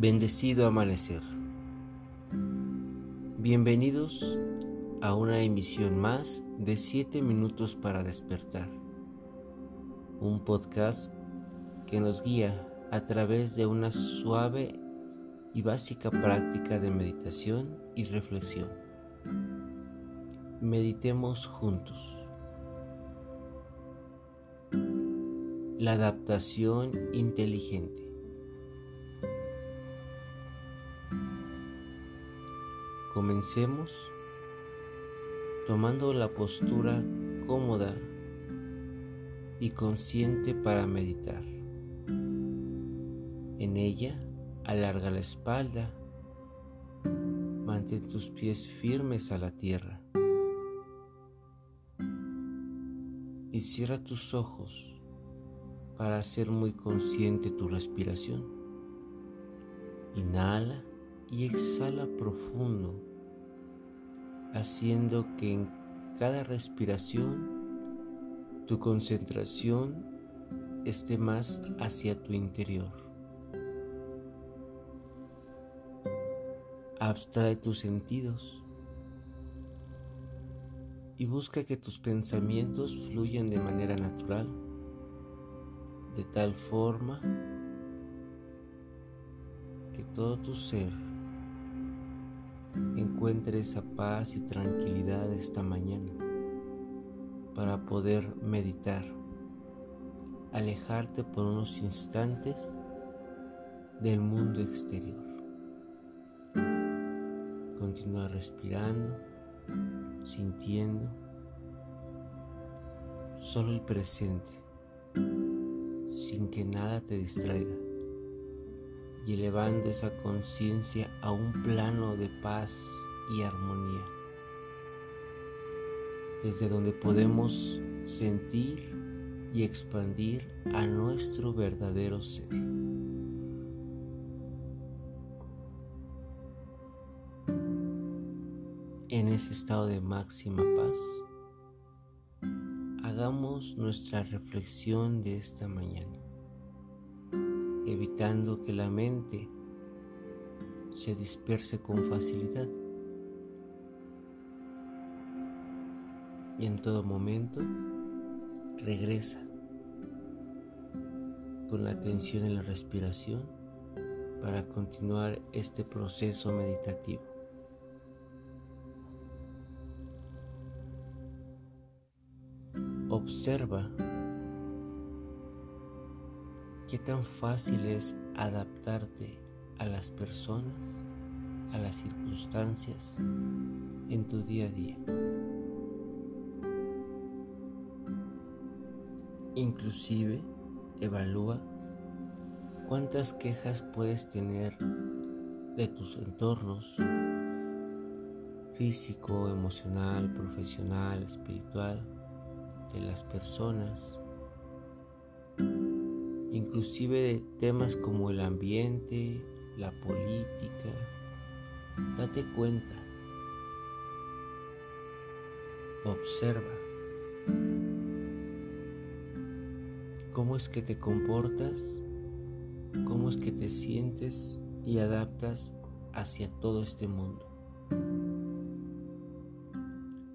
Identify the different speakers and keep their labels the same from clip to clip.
Speaker 1: Bendecido amanecer. Bienvenidos a una emisión más de 7 minutos para despertar. Un podcast que nos guía a través de una suave y básica práctica de meditación y reflexión. Meditemos juntos. La adaptación inteligente. Comencemos tomando la postura cómoda y consciente para meditar. En ella, alarga la espalda, mantén tus pies firmes a la tierra y cierra tus ojos para hacer muy consciente tu respiración. Inhala y exhala profundo haciendo que en cada respiración tu concentración esté más hacia tu interior. Abstrae tus sentidos y busca que tus pensamientos fluyan de manera natural, de tal forma que todo tu ser encuentre esa paz y tranquilidad esta mañana para poder meditar, alejarte por unos instantes del mundo exterior. Continúa respirando, sintiendo solo el presente, sin que nada te distraiga y elevando esa conciencia a un plano de paz y armonía, desde donde podemos sentir y expandir a nuestro verdadero ser. En ese estado de máxima paz, hagamos nuestra reflexión de esta mañana evitando que la mente se disperse con facilidad. Y en todo momento regresa con la atención en la respiración para continuar este proceso meditativo. Observa ¿Qué tan fácil es adaptarte a las personas, a las circunstancias en tu día a día? Inclusive evalúa cuántas quejas puedes tener de tus entornos físico, emocional, profesional, espiritual, de las personas inclusive de temas como el ambiente, la política. Date cuenta, observa cómo es que te comportas, cómo es que te sientes y adaptas hacia todo este mundo.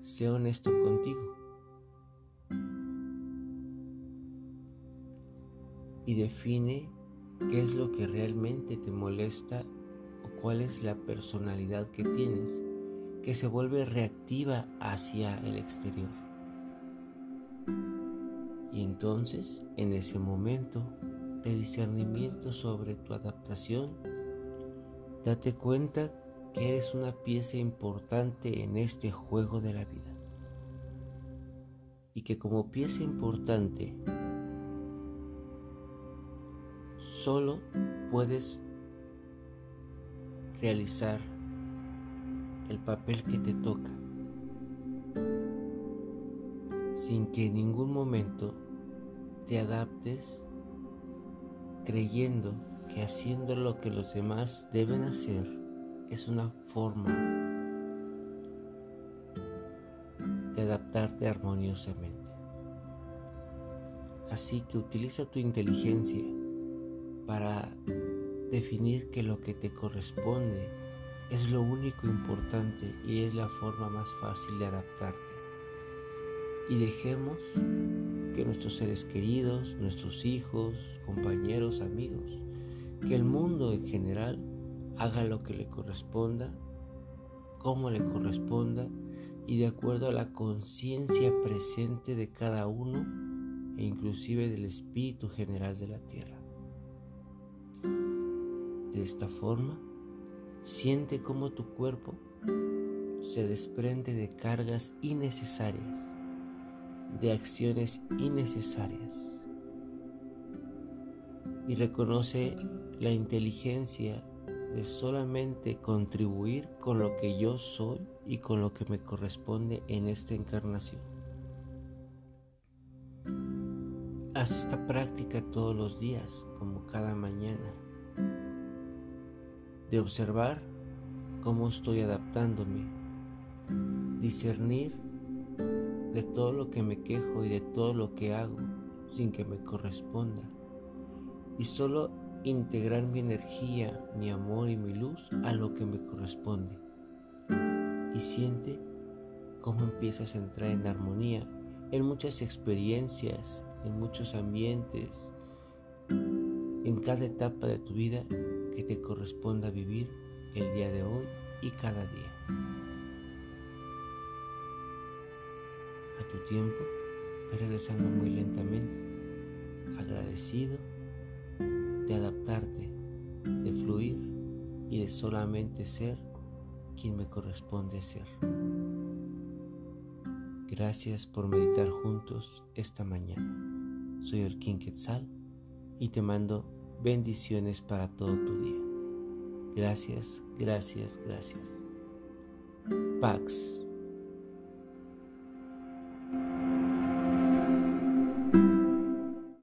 Speaker 1: Sea honesto contigo. Y define qué es lo que realmente te molesta o cuál es la personalidad que tienes que se vuelve reactiva hacia el exterior. Y entonces, en ese momento de discernimiento sobre tu adaptación, date cuenta que eres una pieza importante en este juego de la vida. Y que como pieza importante solo puedes realizar el papel que te toca sin que en ningún momento te adaptes creyendo que haciendo lo que los demás deben hacer es una forma de adaptarte armoniosamente. Así que utiliza tu inteligencia para definir que lo que te corresponde es lo único importante y es la forma más fácil de adaptarte. Y dejemos que nuestros seres queridos, nuestros hijos, compañeros, amigos, que el mundo en general haga lo que le corresponda, como le corresponda y de acuerdo a la conciencia presente de cada uno e inclusive del espíritu general de la tierra. De esta forma, siente cómo tu cuerpo se desprende de cargas innecesarias, de acciones innecesarias y reconoce la inteligencia de solamente contribuir con lo que yo soy y con lo que me corresponde en esta encarnación. Haz esta práctica todos los días, como cada mañana, de observar cómo estoy adaptándome, discernir de todo lo que me quejo y de todo lo que hago sin que me corresponda, y solo integrar mi energía, mi amor y mi luz a lo que me corresponde. Y siente cómo empiezas a entrar en armonía en muchas experiencias, en muchos ambientes, en cada etapa de tu vida que te corresponda vivir el día de hoy y cada día. A tu tiempo, regresando muy lentamente, agradecido de adaptarte, de fluir y de solamente ser quien me corresponde ser. Gracias por meditar juntos esta mañana. Soy el King Quetzal y te mando bendiciones para todo tu día. Gracias, gracias, gracias. Pax.